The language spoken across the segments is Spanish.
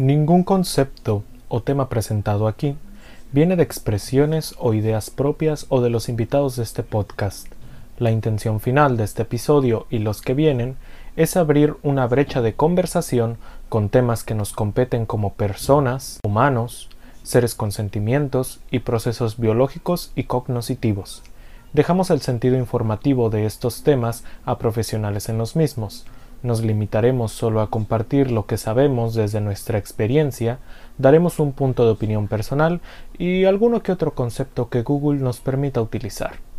Ningún concepto o tema presentado aquí viene de expresiones o ideas propias o de los invitados de este podcast. La intención final de este episodio y los que vienen es abrir una brecha de conversación con temas que nos competen como personas, humanos, seres con sentimientos y procesos biológicos y cognoscitivos. Dejamos el sentido informativo de estos temas a profesionales en los mismos, nos limitaremos solo a compartir lo que sabemos desde nuestra experiencia, daremos un punto de opinión personal y alguno que otro concepto que Google nos permita utilizar.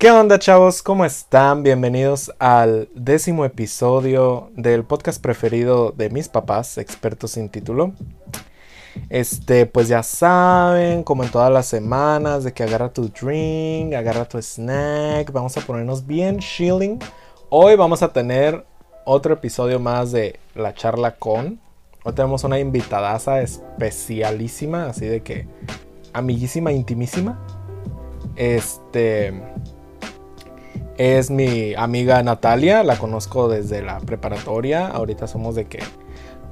¿Qué onda chavos? ¿Cómo están? Bienvenidos al décimo episodio del podcast preferido de mis papás, expertos sin título. Este, pues ya saben, como en todas las semanas, de que agarra tu drink, agarra tu snack, vamos a ponernos bien chilling. Hoy vamos a tener otro episodio más de la charla con. Hoy tenemos una invitadaza especialísima, así de que amiguísima, intimísima. Este, es mi amiga Natalia, la conozco desde la preparatoria. Ahorita somos de que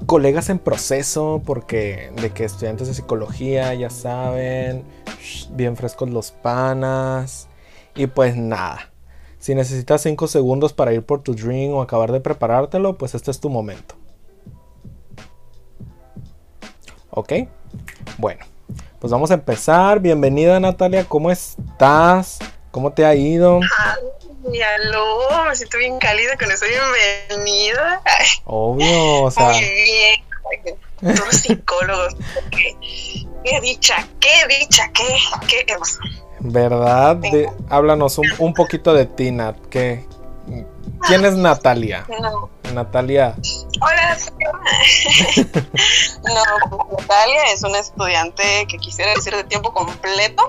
colegas en proceso, porque de que estudiantes de psicología, ya saben, bien frescos los panas. Y pues nada, si necesitas 5 segundos para ir por tu dream o acabar de preparártelo, pues este es tu momento. ¿Ok? Bueno, pues vamos a empezar. Bienvenida Natalia, ¿cómo estás? ¿Cómo te ha ido? Y aló, me siento bien cálida con eso, bienvenida. Obvio, o sea. Muy bien. Todos psicólogos. ¿Qué, dicha, qué dicha, qué, qué ¿Verdad? háblanos un, un, poquito de ti, Nat. ¿Qué, ¿Quién es Natalia? No. Natalia. Hola, no, Natalia es una estudiante que quisiera decir de tiempo completo,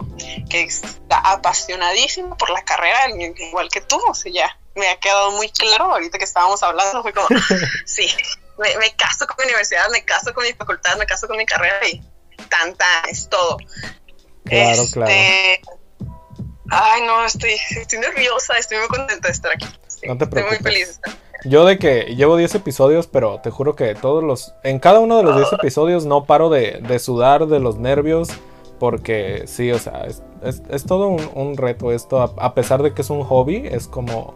que está apasionadísima por la carrera, igual que tú, o sea, ya me ha quedado muy claro ahorita que estábamos hablando, fue como, sí, me, caso con mi universidad, me caso con mi facultad, me caso con mi carrera y tanta es todo. Claro, claro. Este, ay, no, estoy, estoy nerviosa, estoy muy contenta de estar aquí. No te preocupes. Estoy muy feliz de. Yo de que llevo 10 episodios, pero te juro que todos los... En cada uno de los 10 episodios no paro de, sudar de los nervios. Porque sí, o sea, es, todo un, reto esto. A, pesar de que es un hobby, es como...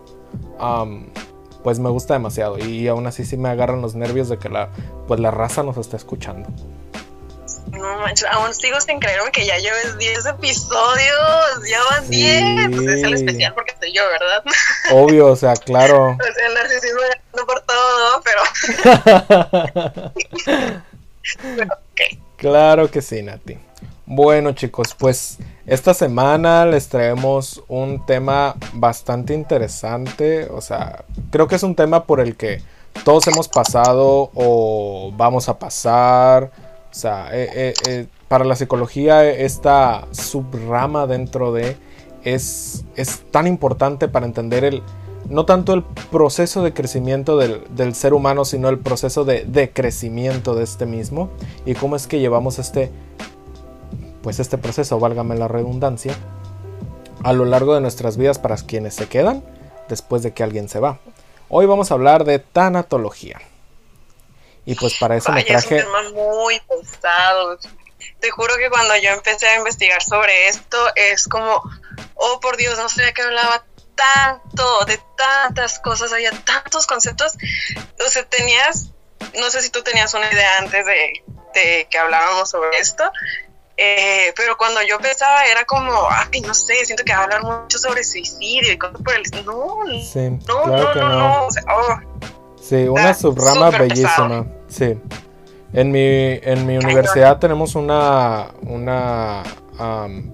pues me gusta demasiado. Y aún así sí me agarran los nervios de que la, pues la raza nos está escuchando. No manches, aún sigo sin creerme que ya lleves 10 episodios. Ya van 10. Pues es el especial porque soy yo, ¿verdad? Obvio, o sea, claro. o sea, el narcisismo no por todo, pero. Claro que sí, Nati. Bueno, chicos, pues esta semana les traemos un tema bastante interesante. O sea, creo que es un tema por el que todos hemos pasado o vamos a pasar o sea, eh, eh, eh, para la psicología esta subrama dentro de es, es tan importante para entender el, no tanto el proceso de crecimiento del, ser humano, sino el proceso de, de, crecimiento de este mismo y cómo es que llevamos este, pues este proceso, válgame la redundancia, a lo largo de nuestras vidas para quienes se quedan después de que alguien se va. Hoy vamos a hablar de tanatología. Y pues para eso me traje... Es un tema muy pesado. Te juro que cuando yo empecé a investigar sobre esto es como, oh por Dios, no sabía que hablaba tanto, de tantas cosas, había tantos conceptos. O sea, tenías, no sé si tú tenías una idea antes de, que hablábamos sobre esto, eh, pero cuando yo pensaba era como, ay, no sé, siento que va a hablar mucho sobre suicidio y cosas por el... No, no, no, no, no, oh. Sí, una subrama bellísima. Sí. En mi, en mi universidad tenemos una, una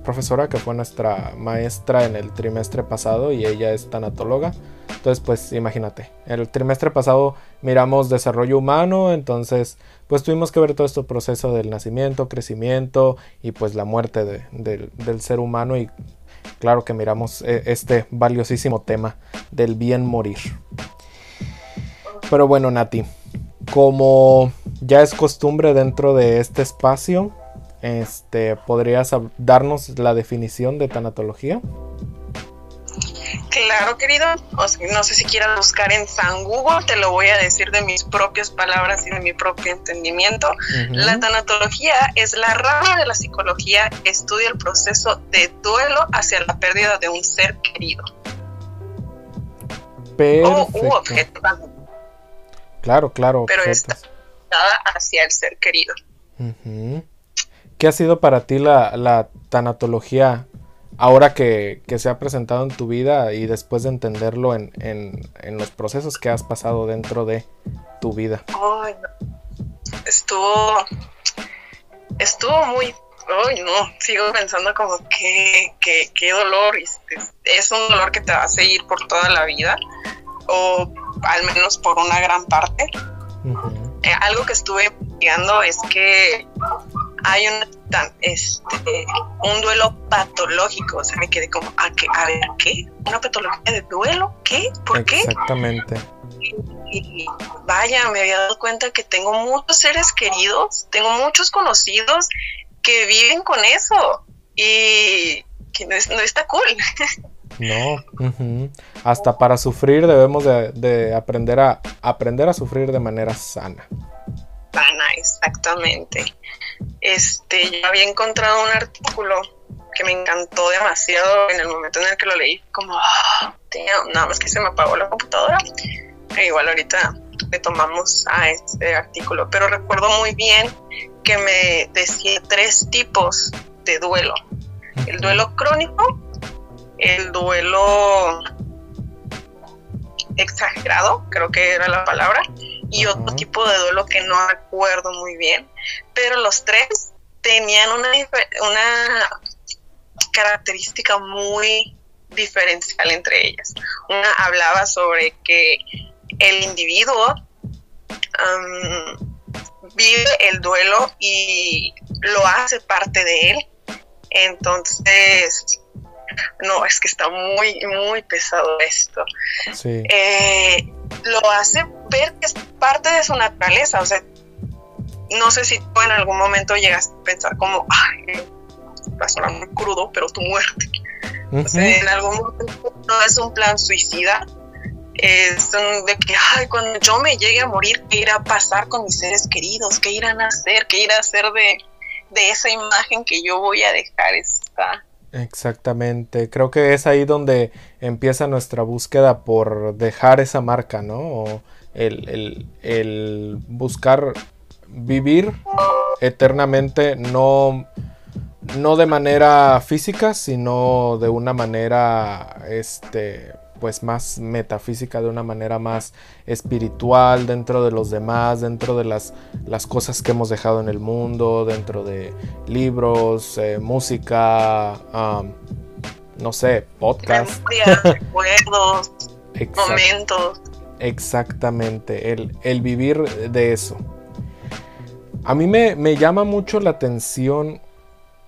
profesora que fue nuestra maestra en el trimestre pasado y ella es tanatóloga. Entonces, pues imagínate, el trimestre pasado miramos desarrollo humano, entonces pues tuvimos que ver todo este proceso del nacimiento, crecimiento y pues la muerte del ser humano y claro que miramos eh, este valiosísimo tema del bien morir. Pero bueno, Nati, como ya es costumbre dentro de este espacio, este, ¿podrías darnos la definición de tanatología? Claro, querido. no sé si quieras buscar en San Google, te lo voy a decir de mis propias palabras y de mi propio entendimiento. La tanatología es la rama de la psicología que estudia el proceso de duelo hacia la pérdida de un ser querido. Perfecto. O objeto. Claro, claro. Pero está hacia el ser querido. ¿Qué ha sido para ti la, la tanatología ahora que, se ha presentado en tu vida y después de entenderlo en, los procesos que has pasado dentro de tu vida? Estuvo, estuvo muy, ay no, sigo pensando como que, qué dolor, es un dolor que te va a seguir por toda la vida o al menos por una gran parte. Eh, algo que estuve investigando es que hay un, este, un duelo patológico. O sea, me quedé como, ¿a, qué? ¿a ver qué? ¿Una patología de duelo? ¿Qué? ¿Por qué? Exactamente. Y, vaya, me había dado cuenta que tengo muchos seres queridos, tengo muchos conocidos que viven con eso y que no, está cool. No, hasta para sufrir debemos de, de, aprender a aprender a sufrir de manera sana. Sana, exactamente. Este, yo había encontrado un artículo que me encantó demasiado en el momento en el que lo leí, como, oh, nada más que se me apagó la computadora. E igual ahorita le tomamos a este artículo, pero recuerdo muy bien que me decía tres tipos de duelo. El duelo crónico, el duelo exagerado, creo que era la palabra, y otro tipo de duelo que no recuerdo muy bien, pero los tres tenían una, una característica muy diferencial entre ellas. Una hablaba sobre que el individuo vive el duelo y lo hace parte de él. Entonces, no, es que está muy, muy pesado esto. Eh, lo hace ver que es parte de su naturaleza, o sea, no sé si tú en algún momento llegas a pensar como, ay, va a sonar muy crudo, pero tu muerte. O sea, en algún momento no es un plan suicida, es de que, ay, cuando yo me llegue a morir, ¿qué irá a pasar con mis seres queridos? ¿Qué irán a hacer? ¿Qué irá a hacer de, de esa imagen que yo voy a dejar? Está, Exactamente, creo que es ahí donde empieza nuestra búsqueda por dejar esa marca, ¿no? O el, buscar vivir eternamente, no, no de manera física, sino de una manera, este, pues más metafísica, de una manera más espiritual dentro de los demás, dentro de las, las cosas que hemos dejado en el mundo, dentro de libros, eh, música, no sé, podcast. recuerdos, momentos. Exactamente, el, el, vivir de eso. A mí me, me llama mucho la atención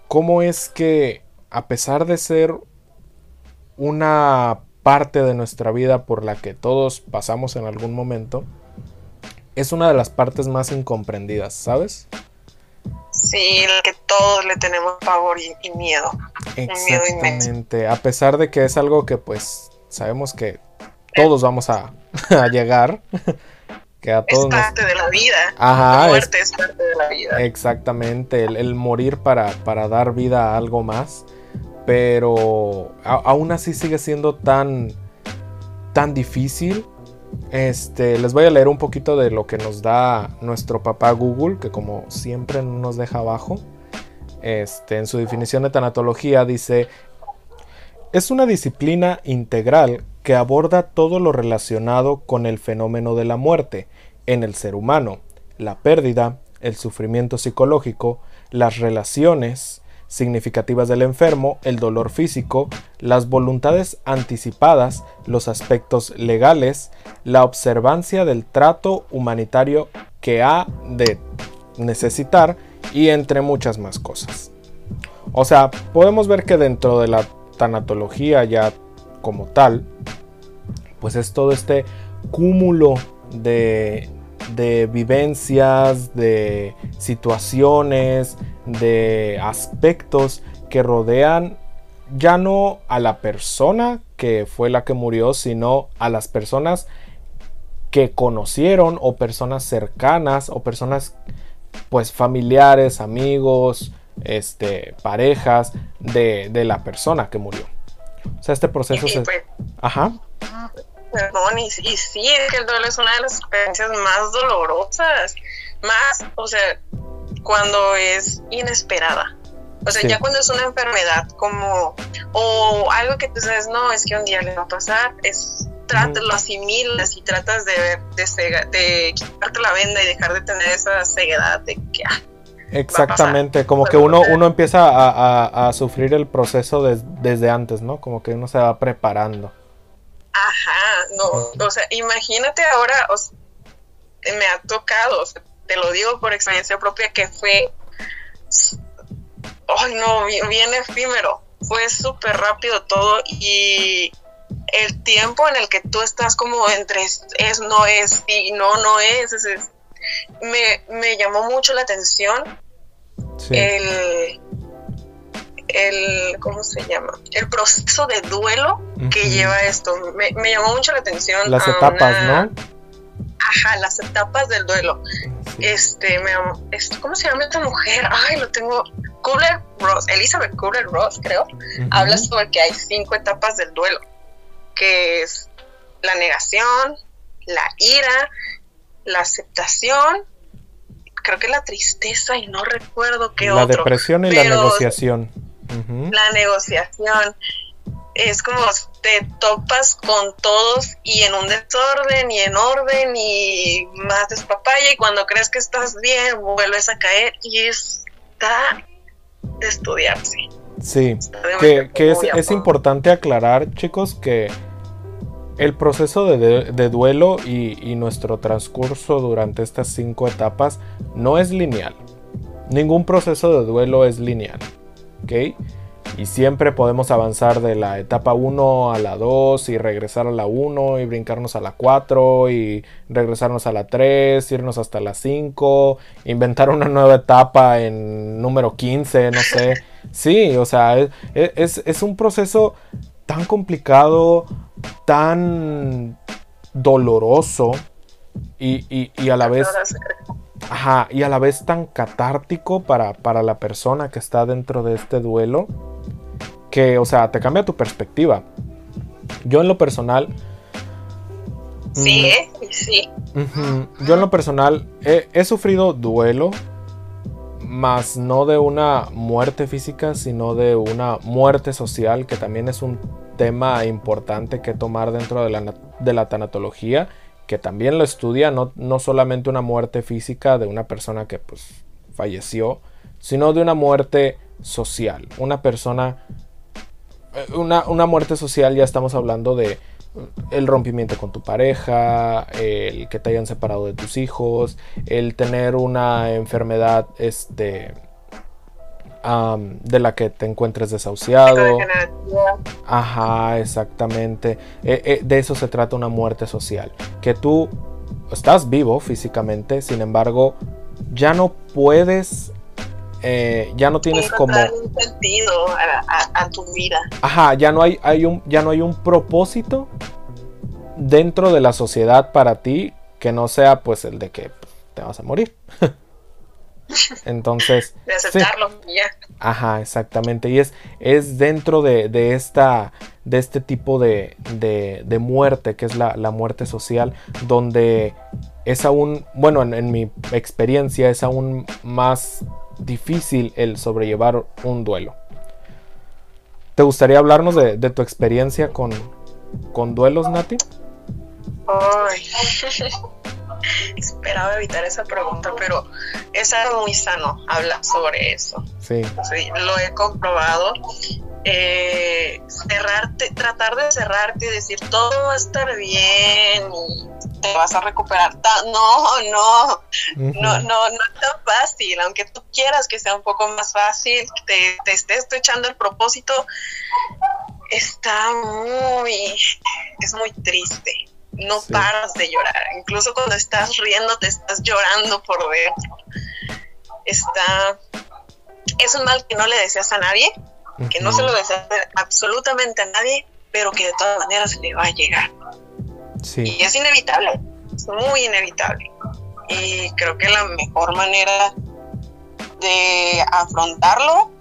cómo es que a pesar de ser una parte de nuestra vida por la que todos pasamos en algún momento, es una de las partes más incomprendidas, ¿sabes? Sí, que todos le tenemos pavor y, miedo. Exactamente, a pesar de que es algo que pues sabemos que todos vamos a, llegar. Que a todos es parte de la vida. Ajá, la muerte es, parte de la vida. Exactamente, el, morir para, para, dar vida a algo más pero aún así sigue siendo tan, tan difícil. Este, les voy a leer un poquito de lo que nos da nuestro papá Google, que como siempre nos deja abajo. Este, en su definición de tanatología dice, es una disciplina integral que aborda todo lo relacionado con el fenómeno de la muerte en el ser humano, la pérdida, el sufrimiento psicológico, las relaciones, significativas del enfermo, el dolor físico, las voluntades anticipadas, los aspectos legales, la observancia del trato humanitario que ha de necesitar y entre muchas más cosas. O sea, podemos ver que dentro de la tanatología ya como tal, pues es todo este cúmulo de, de vivencias, de situaciones, de aspectos que rodean ya no a la persona que fue la que murió, sino a las personas que conocieron o personas cercanas o personas pues familiares, amigos, este, parejas de, la persona que murió. O sea, este proceso se... Pues, Ajá. Perdón, y, y sí, es que el duelo es una de las experiencias más dolorosas. Más, o sea, cuando es inesperada. O sea, ya cuando es una enfermedad como, o algo que tú sabes, no, es que un día le va a pasar, es, tratas, lo asimilas y tratas de, de, de quitarte la venda y dejar de tener esa ceguedad de que, ah, Exactamente, como que uno, uno empieza a, a, sufrir el proceso desde antes, ¿no? Como que uno se va preparando. Ajá, no, o sea, imagínate ahora, me ha tocado, te lo digo por experiencia propia, que fue ay no, bien, efímero, fue súper rápido todo y el tiempo en el que tú estás como entre es, no es, y no, no es, me, me, llamó mucho la atención el, el, ¿cómo se llama? El proceso de duelo que lleva esto. Me, me, llamó mucho la atención. Las etapas, ¿no? Ajá, las etapas del duelo. Este, me, ¿cómo se llama esta mujer? Ay, lo tengo Cooler Ross, Elizabeth Cooler Ross, creo, habla sobre que hay cinco etapas del duelo, que es la negación, la ira, la aceptación, creo que la tristeza y no recuerdo qué la otro. La depresión y la negociación. La negociación. Es como te topas con todos y en un desorden y en orden y más despapaya y cuando crees que estás bien vuelves a caer y está de estudiarse. Sí, que, es, importante aclarar, chicos, que el proceso de, duelo y, nuestro transcurso durante estas cinco etapas no es lineal. Ningún proceso de duelo es lineal. ¿Ok? Y siempre podemos avanzar de la etapa 1 a la 2 y regresar a la 1 y brincarnos a la 4 y regresarnos a la 3, irnos hasta la 5, inventar una nueva etapa en número 15, no sé. Sí, o sea, es, es un proceso tan complicado, tan doloroso y, y, y a la vez... Ajá, y a la vez tan catártico para, para la persona que está dentro de este duelo que, o sea, te cambia tu perspectiva. Yo en lo personal... Sí, ¿eh? sí. yo en lo personal he, sufrido duelo, más no de una muerte física, sino de una muerte social, que también es un tema importante que tomar dentro de la, de la tanatología, que también lo estudia, no, no, solamente una muerte física de una persona que pues falleció, sino de una muerte social, una persona eh, una, una, muerte social ya estamos hablando de el rompimiento con tu pareja, el que te hayan separado de tus hijos, el tener una enfermedad este de la que te encuentres desahuciado. Ajá, exactamente. Eh, eh, de eso se trata una muerte social. Que tú estás vivo físicamente, sin embargo, ya no puedes eh, ya no tienes como un sentido a, tu vida. Ajá, ya no hay, hay un, ya no hay un propósito dentro de la sociedad para ti que no sea pues el de que te vas a morir. Entonces. De aceptarlo, ya. Ajá, exactamente. Y es, es dentro de, de, esta. de este tipo de, de, de muerte, que es la, la, muerte social, donde es aún. Bueno, en, en mi experiencia es aún más difícil el sobrellevar un duelo. ¿Te gustaría hablarnos de, tu experiencia con, con duelos, Nati? Ay, esperaba evitar esa pregunta, pero es algo muy sano hablar sobre eso. Sí. lo he comprobado. Eh, cerrarte, tratar de cerrarte y decir todo va a estar bien y te vas a recuperar. No, no, no, no, no es tan fácil. Aunque tú quieras que sea un poco más fácil, te, te estés echando el propósito, está muy, es muy triste. No paras de llorar. Incluso cuando estás riendo, te estás llorando por dentro. Está. Es un mal que no le deseas a nadie, que no se lo deseas absolutamente a nadie, pero que de todas maneras le va a llegar. Sí. Y es inevitable, es muy inevitable. Y creo que la mejor manera de afrontarlo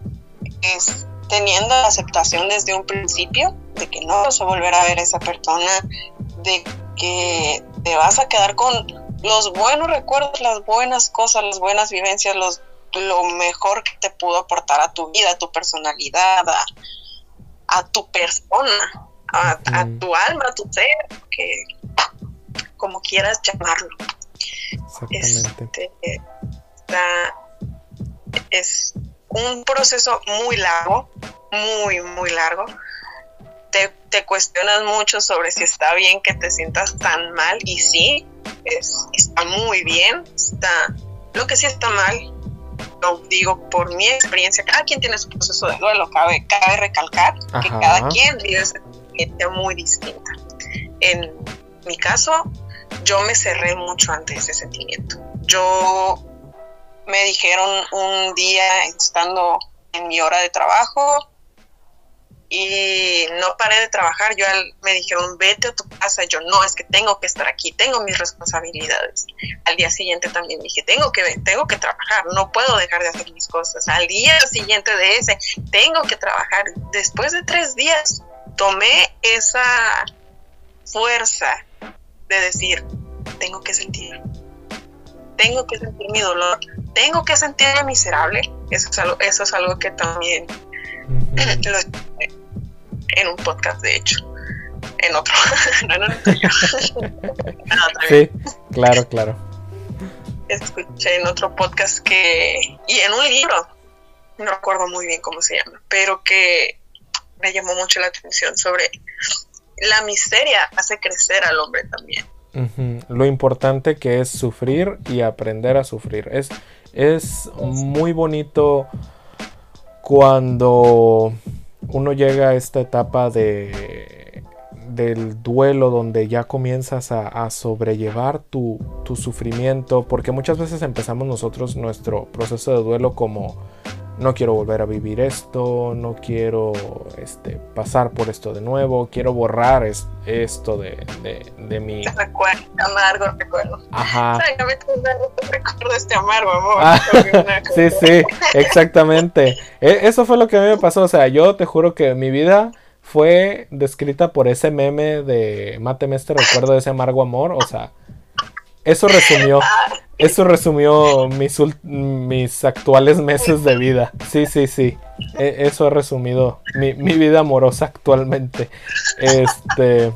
es teniendo la aceptación desde un principio de que no vas a volver a ver a esa persona, de que te vas a quedar con los buenos recuerdos, las buenas cosas, las buenas vivencias, los, lo mejor que te pudo aportar a tu vida, a tu personalidad, a, tu persona, a, tu alma, a tu ser, que como quieras llamarlo. Exactamente. Este, es un proceso muy largo, muy, muy largo te, cuestionas mucho sobre si está bien que te sientas tan mal y sí, es, está muy bien, está, lo que sí está mal, lo digo por mi experiencia, cada quien tiene su proceso de duelo, cabe, cabe recalcar que cada quien vive esa experiencia muy distinta. En mi caso, yo me cerré mucho ante ese sentimiento. Yo me dijeron un día estando en mi hora de trabajo, y no paré de trabajar. Yo me dijeron, vete a tu casa. Yo no, es que tengo que estar aquí, tengo mis responsabilidades. Al día siguiente también dije, tengo que, tengo que trabajar, no puedo dejar de hacer mis cosas. Al día siguiente de ese, tengo que trabajar. Después de tres días, tomé esa fuerza de decir, tengo que sentir, tengo que sentir mi dolor, tengo que sentirme miserable. Eso es algo, eso es algo que también en un podcast, de hecho. En otro. no, no, sí, claro, claro. Escuché en otro podcast que. Y en un libro. No recuerdo muy bien cómo se llama. Pero que me llamó mucho la atención sobre la miseria hace crecer al hombre también. Lo importante que es sufrir y aprender a sufrir. Es, es muy bonito cuando uno llega a esta etapa de, del duelo donde ya comienzas a, sobrellevar tu, tu, sufrimiento, porque muchas veces empezamos nosotros nuestro proceso de duelo como no quiero volver a vivir esto, no quiero este, pasar por esto de nuevo, quiero borrar esto de, de, de mi... Recuerdo, amargo recuerdo. Ajá. recuerdo este amargo amor. Ah, sí, sí, exactamente. E, eso fue lo que a mí me pasó, o sea, yo te juro que mi vida fue descrita por ese meme de Máteme este recuerdo de ese amargo amor, o sea, eso resumió, eso resumió mis, mis actuales meses de vida. Sí, sí, sí. E, eso ha resumido mi, vida amorosa actualmente. Este.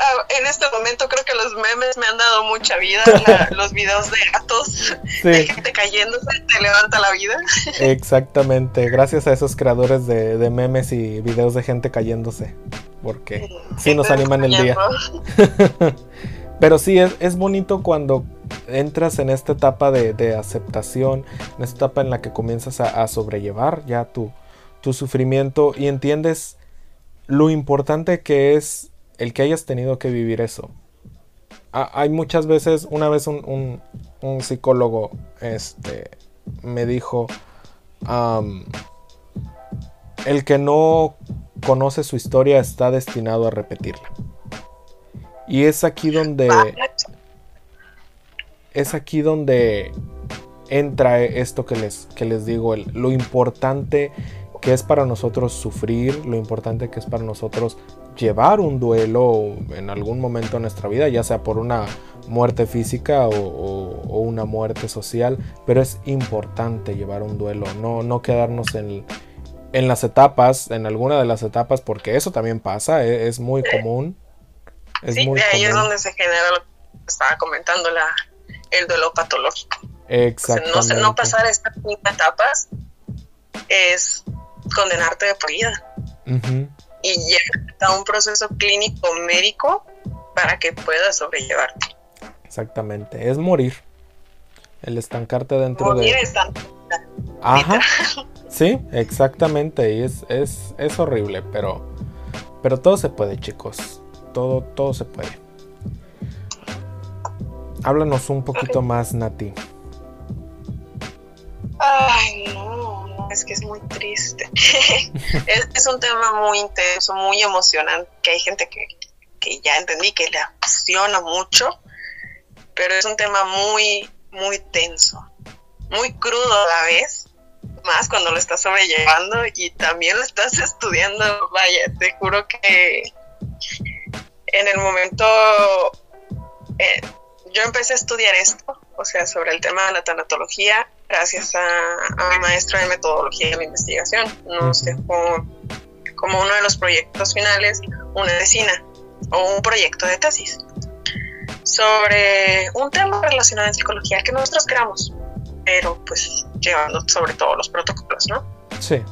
Ah, en este momento creo que los memes me han dado mucha vida. los videos de gatos, de gente cayéndose, te levanta la vida. Exactamente. Gracias a esos creadores de, de memes y videos de gente cayéndose. Porque sí nos animan el día. Pero sí, es, bonito cuando entras en esta etapa de, aceptación, en esta etapa en la que comienzas a, sobrellevar ya tu, tu, sufrimiento y entiendes lo importante que es el que hayas tenido que vivir eso. hay muchas veces, una vez un, psicólogo este, me dijo, el que no conoce su historia está destinado a repetirla. Y es aquí donde. Es aquí donde entra esto que les, que les digo, lo importante que es para nosotros sufrir, lo importante que es para nosotros llevar un duelo en algún momento de nuestra vida, ya sea por una muerte física o, una muerte social, pero es importante llevar un duelo, no, no quedarnos en, en, las etapas, en alguna de las etapas, porque eso también pasa, e, es muy común sí, de ahí es donde se genera lo que estaba comentando, la, el duelo patológico. Exactamente. no, pasar estas etapas es condenarte de por vida. Y llegar a un proceso clínico médico para que puedas sobrellevarte. Exactamente, es morir. El estancarte dentro de... Ajá. Sí, exactamente. Y es, es, es horrible, pero, pero todo se puede, chicos todo, todo se puede. Háblanos un poquito más, Nati. Ay, no, no, es que es muy triste. es, un tema muy intenso, muy emocionante, que hay gente que, que ya entendí que le apasiona mucho, pero es un tema muy, muy tenso, muy crudo a la vez, más cuando lo estás sobrellevando y también lo estás estudiando. Vaya, te juro que en el momento eh, yo empecé a estudiar esto, o sea, sobre el tema de la tanatología, gracias a, mi maestro de metodología de investigación. Nos dejó como uno de los proyectos finales una vecina o un proyecto de tesis sobre un tema relacionado en psicología que nosotros creamos, pero pues llevando sobre todo los protocolos, ¿no? Sí.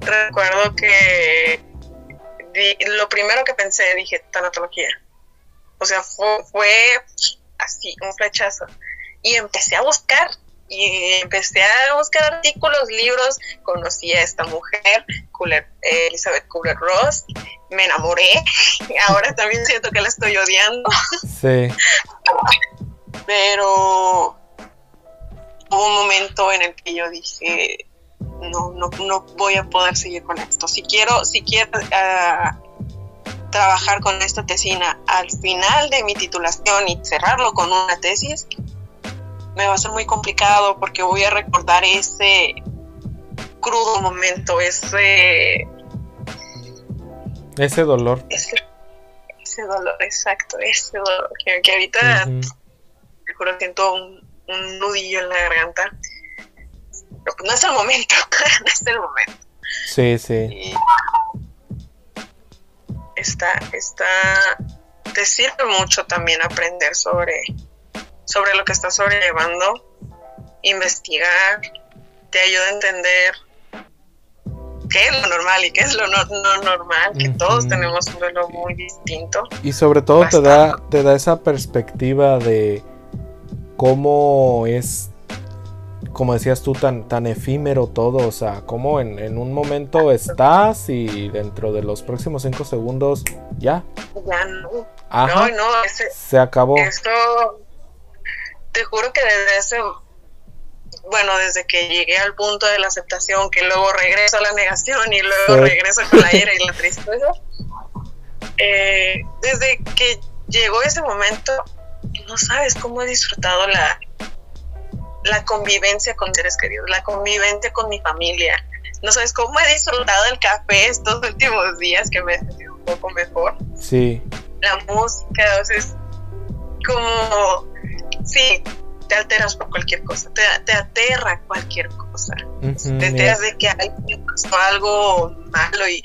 Recuerdo que lo primero que pensé, dije, tanatología. O sea, fue, así, un flechazo. Y empecé a buscar, y empecé a buscar artículos, libros, conocí a esta mujer, Elizabeth Kubler-Ross, me enamoré, y ahora también siento que la estoy odiando. Sí. Pero hubo un momento en el que yo dije, no, no, no voy a poder seguir con esto. Si quiero, si quiero ah, trabajar con esta tesina al final de mi titulación y cerrarlo con una tesis, me va a ser muy complicado porque voy a recordar ese crudo momento, ese... Ese dolor. Ese, dolor, exacto, ese dolor. Que, ahorita, siento un, un nudillo en la garganta no es el momento, no es el momento. Sí, sí. está, está, te sirve mucho también aprender sobre, sobre lo que estás sobrellevando, investigar, te ayuda a entender qué es lo normal y qué es lo no, normal, que todos tenemos un duelo muy distinto. Y sobre todo te da, te da esa perspectiva de cómo es como decías tú, tan, tan efímero todo, o sea, como en, un momento estás y dentro de los próximos cinco segundos ya. Ya no. No, no, se acabó. Esto, te juro que desde ese, bueno, desde que llegué al punto de la aceptación, que luego regreso a la negación y luego regreso con la ira y la tristeza, eh, desde que llegó ese momento, no sabes cómo he disfrutado la, la convivencia con seres queridos, la convivencia con mi familia. No sabes cómo he disfrutado el café estos últimos días que me he sentido un poco mejor. Sí. La música, o sea, es como, sí, te alteras por cualquier cosa, te, te aterra cualquier cosa. te enteras de que alguien pasó algo malo y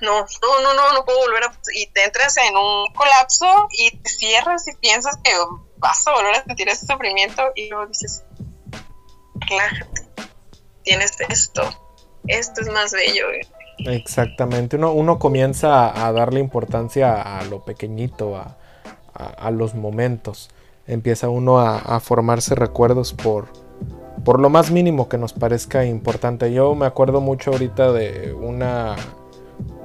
no, no, no, no, no puedo volver a... Y te entras en un colapso y te cierras y piensas que vas a volver a sentir ese sufrimiento y luego dices, tienes esto, esto es más bello. Exactamente, uno, uno comienza a, darle importancia a lo pequeñito, a, a, los momentos. Empieza uno a, formarse recuerdos por, por lo más mínimo que nos parezca importante. Yo me acuerdo mucho ahorita de una,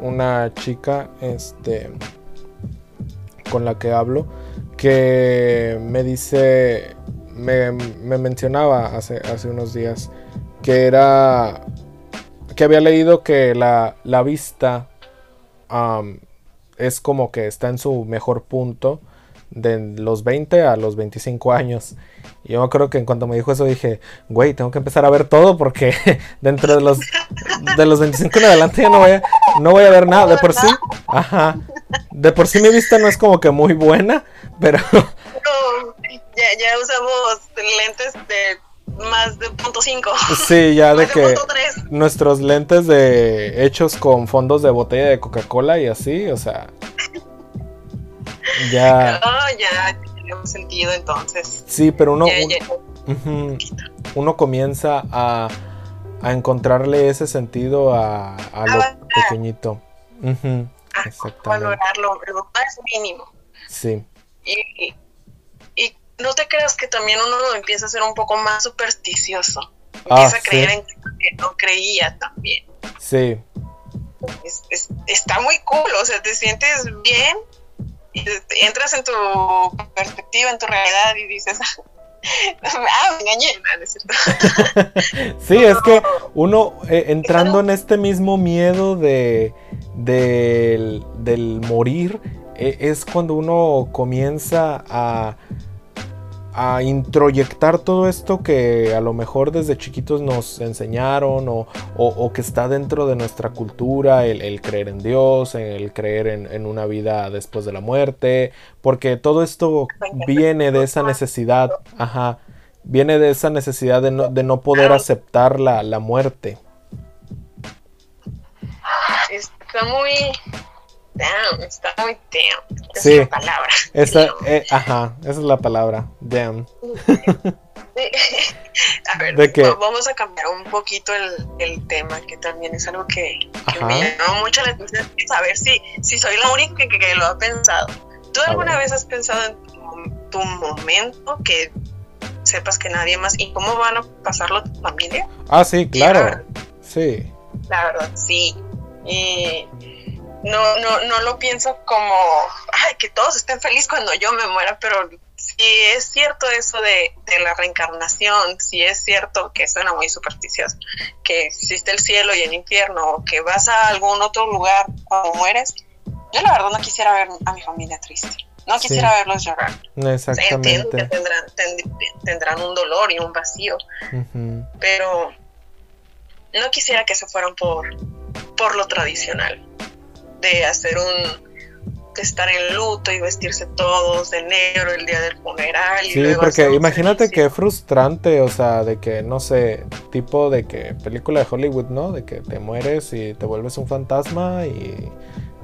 una chica este, con la que hablo que me dice me, mencionaba hace, hace unos días que era que había leído que la, vista es como que está en su mejor punto de los 20 a los 25 años. Y yo creo que en cuanto me dijo eso dije, güey, tengo que empezar a ver todo porque dentro de los de los 25 en adelante ya no voy a, no voy a ver nada. De por sí. De por sí mi vista no es como que muy buena, pero ya, ya usamos lentes de más de punto cinco. Sí, ya de, que nuestros lentes de hechos con fondos de botella de Coca-Cola y así, o sea, ya. Oh, ya tenemos sentido entonces. Sí, pero uno, uno comienza a, a, encontrarle ese sentido a, a lo pequeñito. exactamente. Valorarlo, lo más mínimo. Sí. Y, no te creas que también uno empieza a ser un poco más supersticioso. Ah, empieza a creer en que no creía también. Sí. está muy cool, o sea, te sientes bien entras en tu perspectiva, en tu realidad y dices, ah, me engañé, no, es cierto. sí, es que uno eh, entrando en este mismo miedo de, del, del morir, eh, es cuando uno comienza a a introyectar todo esto que a lo mejor desde chiquitos nos enseñaron o, que está dentro de nuestra cultura, el, creer en Dios, el creer en, una vida después de la muerte, porque todo esto viene de esa necesidad, ajá, viene de esa necesidad de no, de no poder aceptar la, la muerte. Está muy damn, está muy damn. Esa es la palabra. Esa, eh, ajá, esa es la palabra, damn. a ver, vamos a cambiar un poquito el, el, tema, que también es algo que, que me llamó mucho la atención, saber si, si soy la única que, que, lo ha pensado. ¿Tú alguna vez has pensado en tu, momento que sepas que nadie más y cómo van a pasarlo tu familia? Ah, sí, claro. sí. La verdad, sí. Y no, no, no lo pienso como, ay, que todos estén felices cuando yo me muera, pero si es cierto eso de, la reencarnación, si es cierto que suena muy supersticioso, que existe el cielo y el infierno, o que vas a algún otro lugar cuando mueres, yo la verdad no quisiera ver a mi familia triste. No quisiera verlos llorar. Exactamente. Entiendo que tendrán, tendrán un dolor y un vacío, pero no quisiera que se fueran por, por lo tradicional de hacer un de estar en luto y vestirse todos de negro el día del funeral. Sí, porque imagínate que frustrante, o sea, de que, no sé, tipo de que película de Hollywood, ¿no? De que te mueres y te vuelves un fantasma y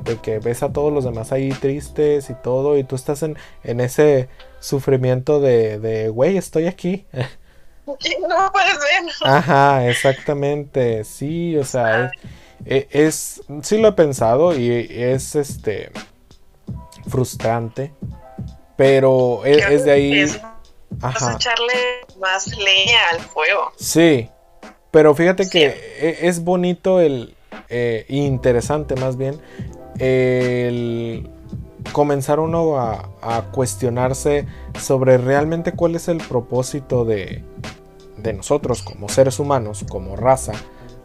de que ves a todos los demás ahí tristes y todo y tú estás en, en ese sufrimiento de, de, güey, estoy aquí. No puedes ver. Ajá, exactamente, sí, o sea... es, sí lo he pensado y es este frustrante, pero e, es, de ahí... ajá. echarle más leña al fuego. Sí, pero fíjate que e, es bonito el... Eh, interesante más bien el comenzar uno a, a, cuestionarse sobre realmente cuál es el propósito de, de nosotros como seres humanos, como raza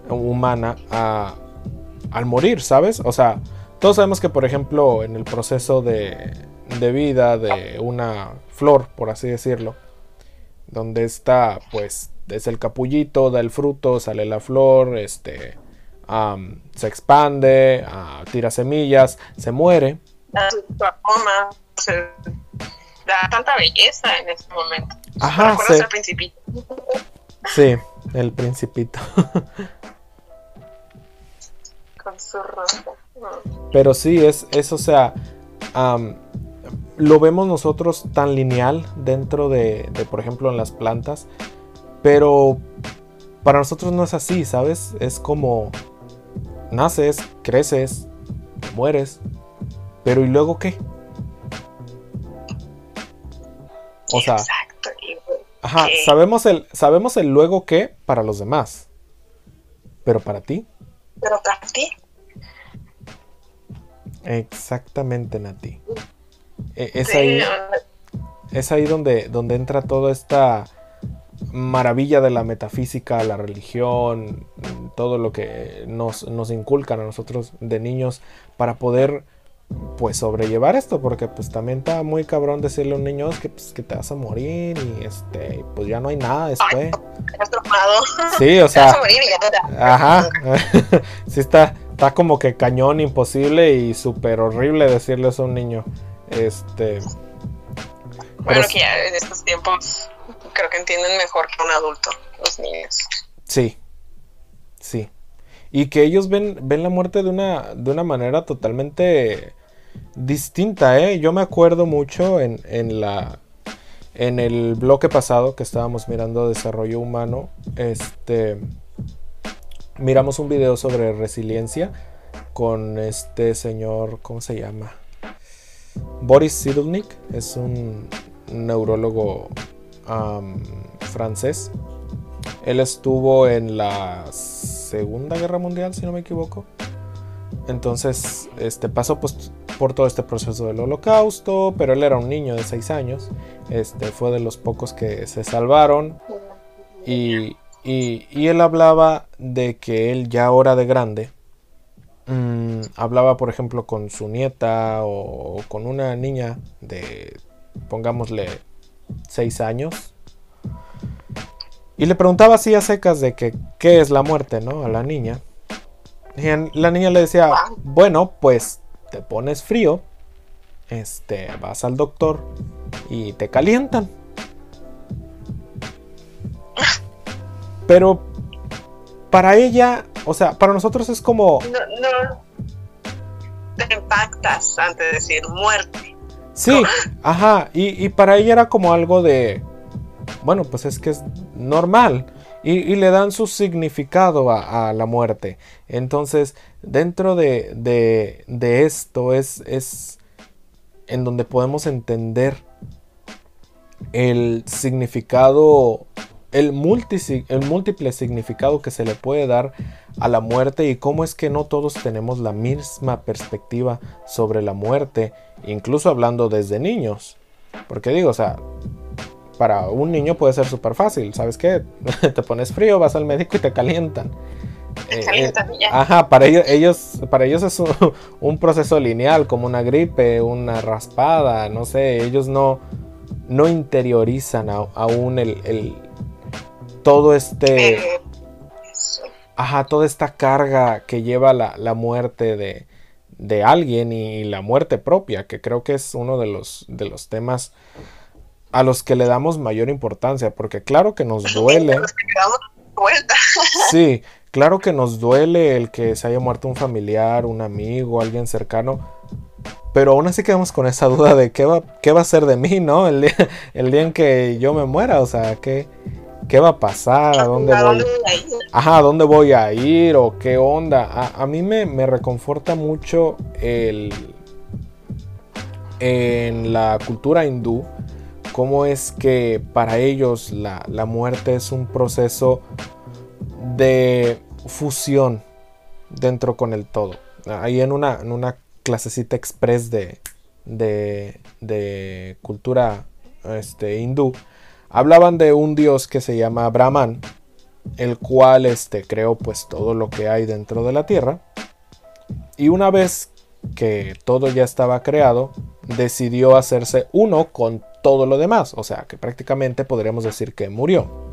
humana, a, al morir, ¿sabes? O sea, todos sabemos que, por ejemplo, en el proceso de, de vida de una flor, por así decirlo, donde está, pues, es el capullito, da el fruto, sale la flor, este, se expande, uh, tira semillas, se muere. Da da tanta belleza en ese momento. Ajá, sí. el principito? Sí, el principito. Pero sí, es, es o sea, lo vemos nosotros tan lineal dentro de, por ejemplo, en las plantas, pero para nosotros no es así, ¿sabes? Es como naces, creces, mueres, pero ¿y luego qué? O sea, ajá, sabemos el, sabemos el luego qué para los demás, pero para ti. Pero para ti. Exactamente, Nati. E, es, ahí, es ahí donde, donde entra toda esta maravilla de la metafísica, la religión, todo lo que nos, nos inculcan a nosotros de niños para poder pues sobrellevar esto porque pues también está muy cabrón decirle a un niño que, pues, que te vas a morir y este pues ya no hay nada después. sí, o sea. Ajá. sí está está como que cañón imposible y súper horrible decirle eso a un niño. Este Bueno, que ya en estos tiempos creo que entienden mejor que un adulto los niños. Sí. Sí. Y que ellos ven, ven la muerte de una, de una manera totalmente distinta, ¿eh? Yo me acuerdo mucho en, en la en el bloque pasado que estábamos mirando desarrollo humano, este miramos un video sobre resiliencia con este señor, ¿cómo se llama? Boris Cyrulnik, es un neurólogo francés. Él estuvo en la Segunda Guerra Mundial, si no me equivoco. Entonces, este pasó pues por todo este proceso del holocausto, pero él era un niño de 6 años, este, fue de los pocos que se salvaron y, y, él hablaba de que él ya ahora de grande, mmm, hablaba por ejemplo con su nieta o, con una niña de, pongámosle, 6 años, y le preguntaba así a secas de que qué es la muerte, ¿no? A la niña. Y la niña le decía, bueno, pues te pones frío, este, vas al doctor y te calientan. Pero para ella, o sea, para nosotros es como... No, no. Te impactas antes de decir muerte. Sí, ajá, y, y para ella era como algo de... Bueno, pues es que es normal. Y, le dan su significado a, la muerte. Entonces, dentro de, de, esto es, es en donde podemos entender el significado, el, el múltiple significado que se le puede dar a la muerte y cómo es que no todos tenemos la misma perspectiva sobre la muerte, incluso hablando desde niños. Porque digo, o sea, para un niño puede ser súper fácil, ¿sabes qué? te pones frío, vas al médico y te calientan. Te eh, calientan ya. Ajá, para ellos, ellos, para ellos es un, proceso lineal, como una gripe, una raspada, no sé, ellos no, no interiorizan aún el, todo este... Eh, ajá, toda esta carga que lleva la, la muerte de, de alguien y la muerte propia, que creo que es uno de los, de los temas a los que le damos mayor importancia, porque claro que nos duele. sí, claro que nos duele el que se haya muerto un familiar, un amigo, alguien cercano, pero aún así quedamos con esa duda de qué va, qué va a ser de mí, ¿no? El día, el día en que yo me muera, o sea, qué, qué va a pasar, a dónde voy. Ajá, a dónde voy a ir o qué onda. A, a mí me, me reconforta mucho el en la cultura hindú cómo es que para ellos la, muerte es un proceso de fusión dentro con el todo. Ahí en una, en una clasecita express de, de, cultura este, hindú, hablaban de un dios que se llama Brahman, el cual este, creó pues todo lo que hay dentro de la tierra. Y una vez que todo ya estaba creado, decidió hacerse uno con todo lo demás. O sea, que prácticamente podríamos decir que murió.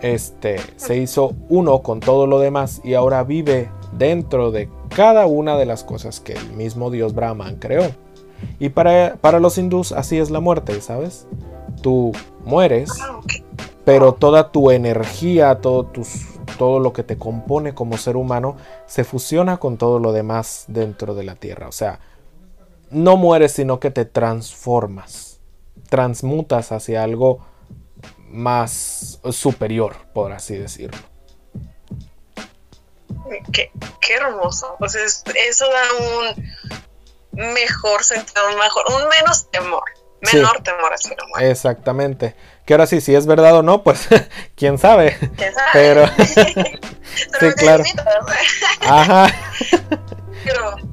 Este se hizo uno con todo lo demás y ahora vive dentro de cada una de las cosas que el mismo dios Brahman creó. Y para, para los hindús así es la muerte, ¿sabes? Tú mueres, pero toda tu energía, todo, tus, todo lo que te compone como ser humano, se fusiona con todo lo demás dentro de la tierra. O sea, no mueres, sino que te transformas transmutas hacia algo más superior, por así decirlo. Qué, hermoso. Pues eso da un mejor sentido, un mejor, un menos temor. Menor temor muerte. Exactamente. Que ahora sí, si es verdad o no, pues quién sabe. ¿Quién sabe? Pero, sí, claro. Ajá. Pero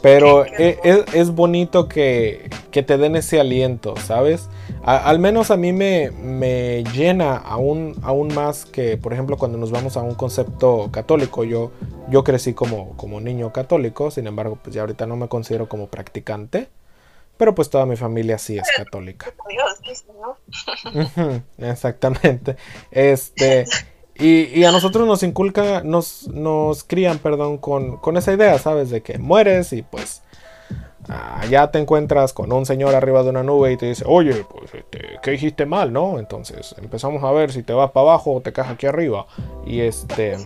pero e, es, bonito que, te den ese aliento, ¿sabes? al menos a mí me, me llena aún, aún, más que, por ejemplo, cuando nos vamos a un concepto católico. Yo, yo crecí como, como niño católico, sin embargo, pues ya ahorita no me considero como practicante. Pero pues toda mi familia sí es católica. Exactamente. Este. Y, a nosotros nos inculcan, nos, nos crían, perdón, con, esa idea, ¿sabes? De que mueres y pues ya te encuentras con un señor arriba de una nube y te dice, oye, pues, este, ¿qué hiciste mal, no? Entonces empezamos a ver si te vas para abajo o te caes aquí arriba. Y este...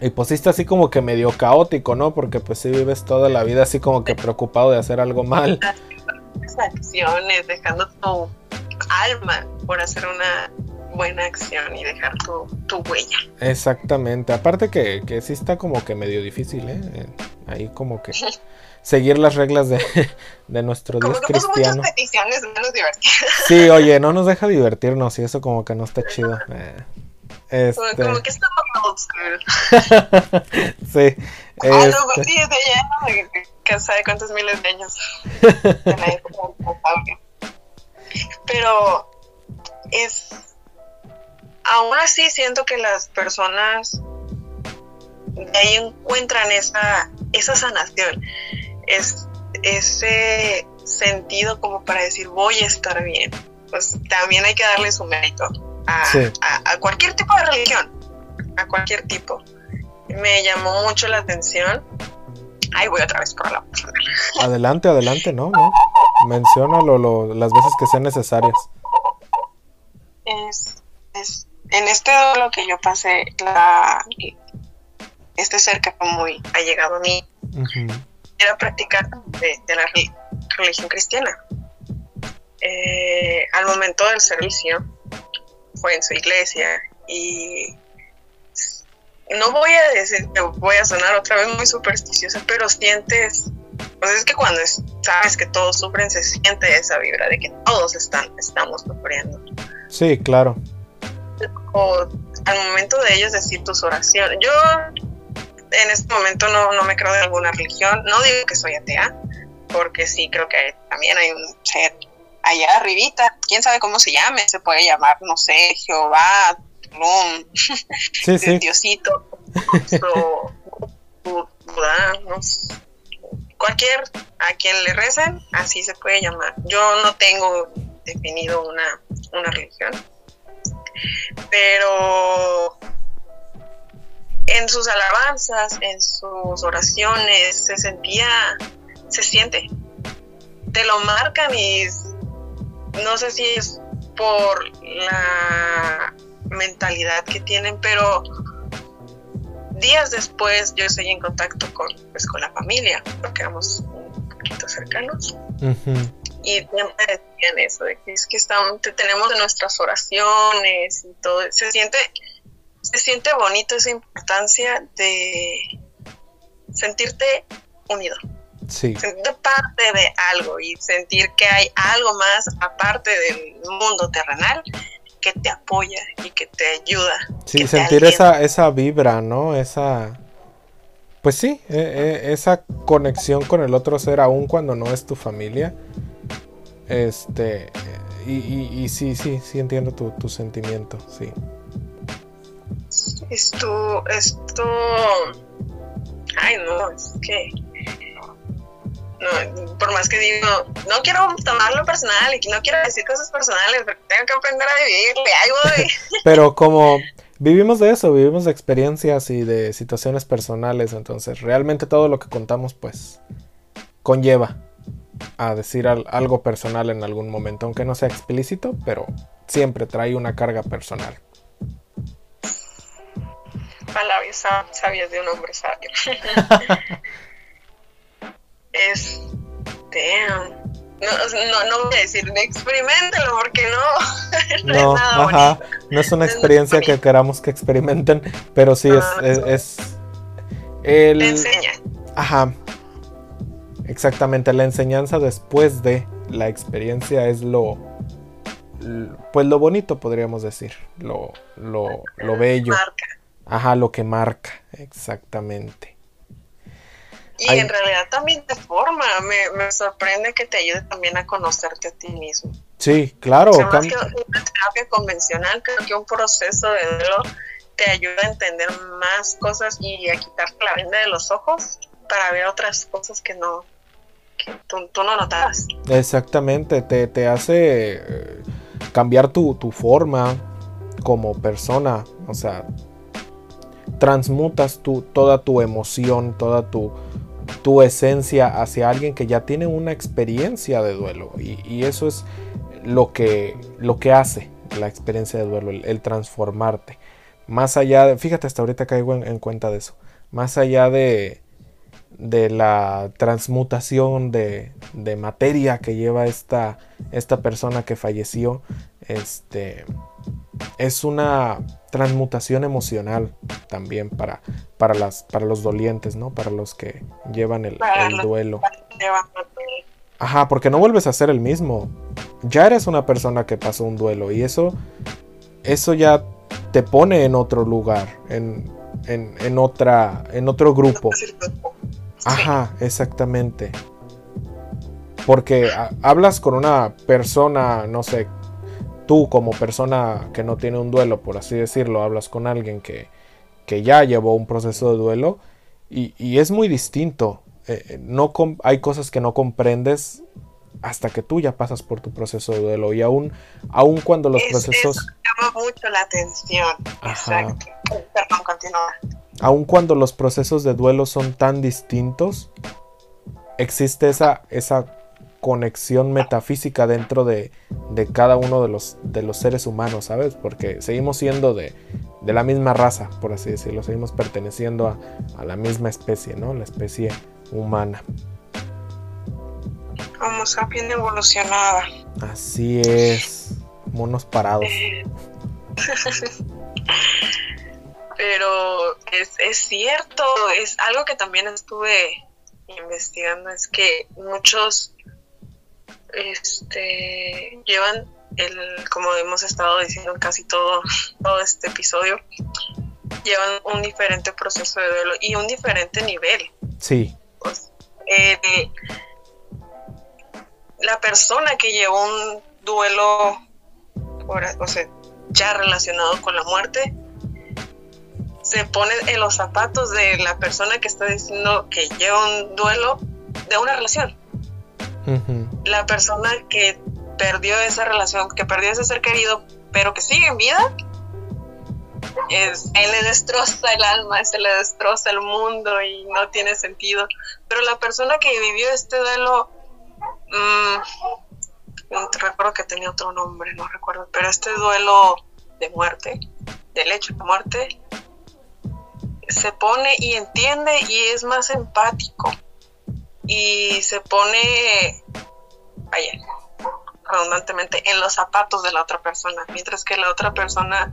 Y pues sí así como que medio caótico, ¿no? Porque pues sí vives toda la vida así como que preocupado de hacer algo mal. Acciones, dejando tu alma por hacer una buena acción y dejar tu, huella. Exactamente. Aparte que, que sí está como que medio difícil, ¿eh? ahí como que seguir las reglas de, de nuestro Dios cristiano. menos Sí, oye, no nos deja divertirnos y eso como que no está chido. Eh. Este... Como que estamos school. sí. Ah, no, este, de que sabe cuántos miles de años. de la época. Pero es. Aún así, siento que las personas de ahí encuentran esa, esa sanación. Es ese sentido como para decir voy a estar bien. Pues también hay que darle su mérito a, Sí. a- a cualquier tipo de religión, a cualquier tipo. Me llamó mucho la atención. Ay, voy otra vez por la adelante, adelante, ¿no? ¿no? Menciónalo lo- las veces que sean necesarias. es, es- en este duelo que yo pasé, la, este ser que fue muy allegado a mí, era practicar de, de la re- religión cristiana. Eh, al momento del servicio fue en su iglesia y no voy a decir voy a sonar otra vez muy supersticiosa, pero sientes, pues es que cuando es- sabes que todos sufren se siente esa vibra de que todos están, estamos sufriendo. Sí, claro. O al momento de ellos decir tus oraciones. Yo en este momento no, no me creo de alguna religión, no digo que soy atea, porque sí creo que también hay un ser allá arribita, quién sabe cómo se llame, se puede llamar, no sé, Jehová, Tulum, Sí, sí. Diosito, no sé. cualquier a quien le recen, así se puede llamar. Yo no tengo definido una, una religión, pero en sus alabanzas, en sus oraciones, se sentía, se siente, te lo marcan y no sé si es por la mentalidad que tienen, pero días después yo estoy en contacto con, pues, con la familia, porque éramos un poquito cercanos, y siempre decían eso, de que es que estamos, te tenemos en nuestras oraciones y todo, se siente, se siente bonito esa importancia de sentirte unido, Sí, sentirte parte de algo y sentir que hay algo más aparte del mundo terrenal que te apoya y que te ayuda. sí, sentir esa, esa vibra, ¿no? Esa... Pues sí, e- e- esa conexión con el otro ser, aun cuando no es tu familia. Este... Y, y- y sí, sí, sí entiendo tu, tu sentimiento, sí. Esto, esto, ay no, es que, no, por más que digo, no quiero tomarlo personal y no quiero decir cosas personales, porque tengo que aprender a vivirle, ahí voy. Pero como vivimos de eso, vivimos de experiencias y de situaciones personales, entonces realmente todo lo que contamos pues conlleva a decir al- algo personal en algún momento, aunque no sea explícito, pero siempre trae una carga personal. Palabras sab- sabias de un hombre sabio. No, no, no voy a decir, experimentelo porque no, no, No, es nada ajá, bonito. no es una experiencia que queramos que experimenten, pero sí es, Ah, es, es el, Te enseña. Ajá. Exactamente, la enseñanza después de la experiencia es lo, pues lo bonito podríamos decir, lo, lo, lo bello, Marca. ajá, lo que marca, exactamente. Y Ay. en realidad también te forma, me, me sorprende que te ayude también a conocerte a ti mismo. Sí, claro, O sea, más que una terapia convencional, creo que un proceso de duelo te ayuda a entender más cosas y a quitarte la venda de los ojos para ver otras cosas que no que tú, tú no notabas. exactamente, te, te hace eh, cambiar tu, tu forma como persona, o sea, transmutas tu, toda tu emoción, toda tu, tu esencia hacia alguien que ya tiene una experiencia de duelo. Y, eso es lo que, lo que hace la experiencia de duelo, el, el transformarte. Más allá de, fíjate, hasta ahorita caigo en, en cuenta de eso. Más allá de, de la transmutación de, de materia que lleva esta, esta persona que falleció, este, es una transmutación emocional también para, para, las, para los dolientes, ¿no? Para los que llevan el, duelo. Ajá, porque no vuelves a ser el mismo. Ya eres una persona que pasó un duelo y eso, eso ya te pone en otro lugar, en, en, en otra, en otro grupo. Ajá, exactamente. Porque hablas con una persona, no sé, tú como persona que no tiene un duelo, por así decirlo, hablas con alguien que, que ya llevó un proceso de duelo y, y es muy distinto. Eh, eh, no hay cosas que no comprendes hasta que tú ya pasas por tu proceso de duelo y aún, aún cuando los procesos... Eso llama mucho la atención. Exacto. Perdón, continúa. Aún cuando los procesos de duelo son tan distintos, existe esa, esa conexión metafísica dentro de, de, cada uno de los, de los seres humanos, ¿sabes? Porque seguimos siendo de, de la misma raza, por así decirlo, seguimos perteneciendo a, a la misma especie, ¿no? La especie humana. Homo sapiens evolucionada. Así es, monos parados. Pero es, es cierto, es algo que también estuve investigando, es que muchos este llevan el, como hemos estado diciendo casi todo, todo este episodio, llevan un diferente proceso de duelo y un diferente nivel. Sí. Pues, eh, la persona que llevó un duelo, o sea, ya relacionado con la muerte, se pone en los zapatos de la persona que está diciendo que lleva un duelo de una relación. La persona que perdió esa relación, que perdió ese ser querido, pero que sigue en vida, es, él le destroza el alma, se le destroza el mundo y no tiene sentido. Pero la persona que vivió este duelo Mm, recuerdo que tenía otro nombre, no recuerdo, pero este duelo de muerte, del hecho de muerte, se pone y entiende y es más empático y se pone, vaya, redundantemente, en los zapatos de la otra persona, mientras que la otra persona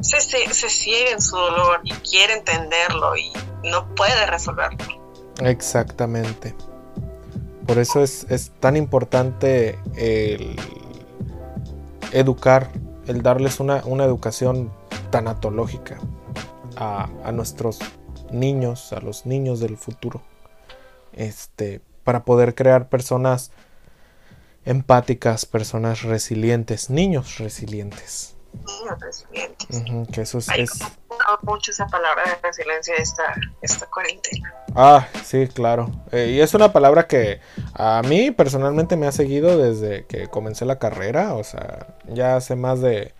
se, se, se ciega en su dolor y quiere entenderlo y no puede resolverlo. Exactamente. Por eso es, tan importante el educar, el darles una, educación tanatológica a, a, nuestros niños, a los niños del futuro. Este, para poder crear personas empáticas, personas resilientes, niños resilientes. Niños resilientes. que eso es, mucho esa palabra de resiliencia esta, esta cuarentena. Ah, sí, claro. Eh, y es una palabra que a mí personalmente me ha seguido desde que comencé la carrera, o sea, ya hace más de,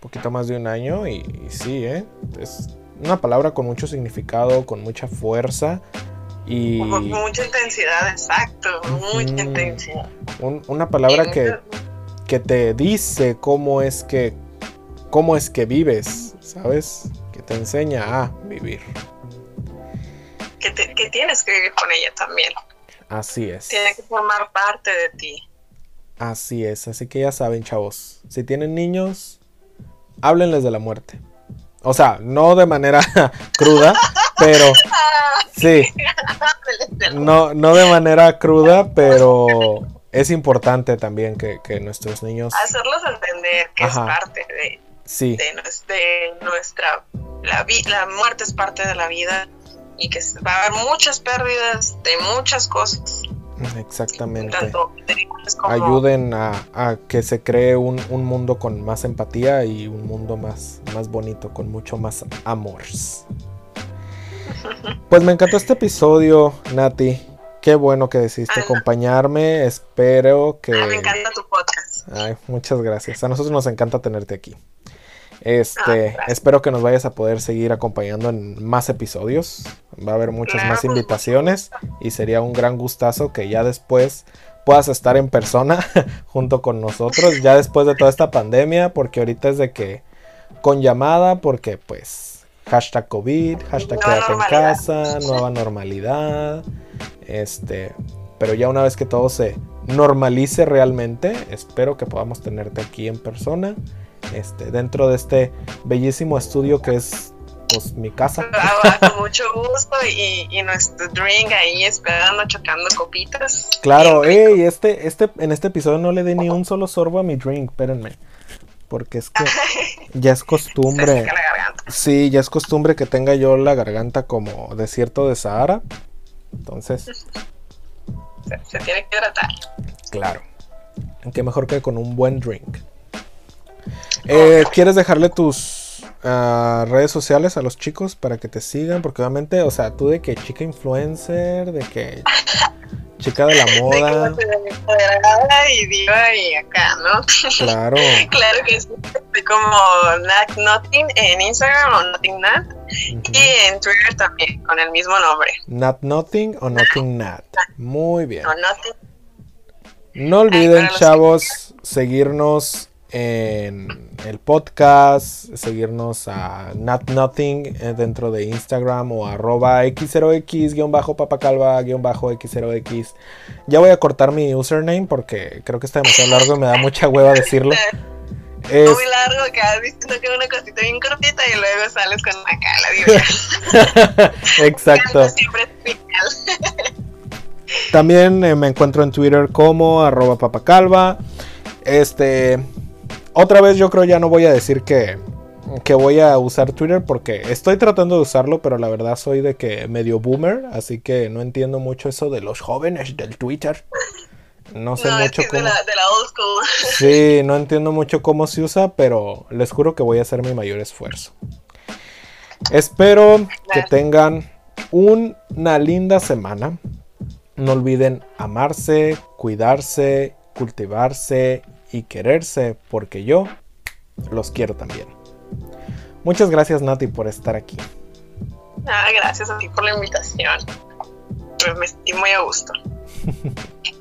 poquito más de un año y, sí, ¿eh? Es una palabra con mucho significado, con mucha fuerza y... Con mucha intensidad, exacto, mucha intensidad. una palabra que, que te dice cómo es que, cómo es que vives, ¿sabes? te enseña a vivir. Que, tienes que vivir con ella también. Así es. Tiene que formar parte de ti. Así es, así que ya saben, chavos, si tienen niños, háblenles de la muerte. O sea, no de manera cruda, pero sí. No, no de manera cruda, pero es importante también que, nuestros niños... Hacerlos entender que es parte de, sí. de, nuestra la, la muerte es parte de la vida y que va a haber muchas pérdidas de muchas cosas. Exactamente. Ayuden a, que se cree un, mundo con más empatía y un mundo más, más bonito, con mucho más amor. Pues me encantó este episodio, Nati. Qué bueno que decidiste acompañarme. Espero que. me encanta tu podcast. Ay, muchas gracias. A nosotros nos encanta tenerte aquí. Este, ah, espero que nos vayas a poder seguir acompañando en más episodios. Va a haber muchas más invitaciones y sería un gran gustazo que ya después puedas estar en persona junto con nosotros, ya después de toda esta pandemia, porque ahorita es de que con llamada, porque pues hashtag COVID, hashtag quédate en casa, nueva normalidad, este, pero ya una vez que todo se normalice realmente, espero que podamos tenerte aquí en persona este, dentro de este bellísimo estudio que es pues mi casa. Con mucho gusto y, nuestro drink ahí esperando, chocando copitas. Claro, hey, este, este, en este episodio no le di ni un solo sorbo a mi drink, espérenme. porque es que ya es costumbre. Sí, ya es costumbre que tenga yo la garganta como desierto de Sahara. Entonces. Se, tiene que hidratar. Claro. Qué mejor que con un buen drink. Eh, ¿Quieres dejarle tus ah, redes sociales a los chicos para que te sigan? Porque obviamente, o sea, tú de que chica influencer, de que chica de la moda. De y diva y acá, ¿no? Claro. claro que sí. Estoy como Nat Nothing en Instagram o Nothing Nat. Y en Twitter también, con el mismo nombre. Nat Nothing o Nothing Nat. Muy bien. Nothing. No olviden, chavos, seguirnos en el podcast, seguirnos a Not Nothing eh, dentro de Instagram o arroba x0x-papacalva-x0x. Ya voy a cortar mi username porque creo que está demasiado largo y me da mucha hueva decirlo. Es... Muy largo que has visto que una cosita bien cortita y luego sales con una cala. Exacto. También eh, me encuentro en Twitter como arroba papacalva. Este, otra vez yo creo ya no voy a decir que, que voy a usar Twitter porque estoy tratando de usarlo, pero la verdad soy de que medio boomer, así que no entiendo mucho eso de los jóvenes del Twitter. No sé mucho cómo. Sí, no entiendo mucho cómo se usa, pero les juro que voy a hacer mi mayor esfuerzo. Espero que tengan una linda semana. No olviden amarse, cuidarse, cultivarse y quererse porque yo los quiero también. Muchas gracias Nati por estar aquí. Ah, gracias a ti por la invitación. Me estoy muy a gusto.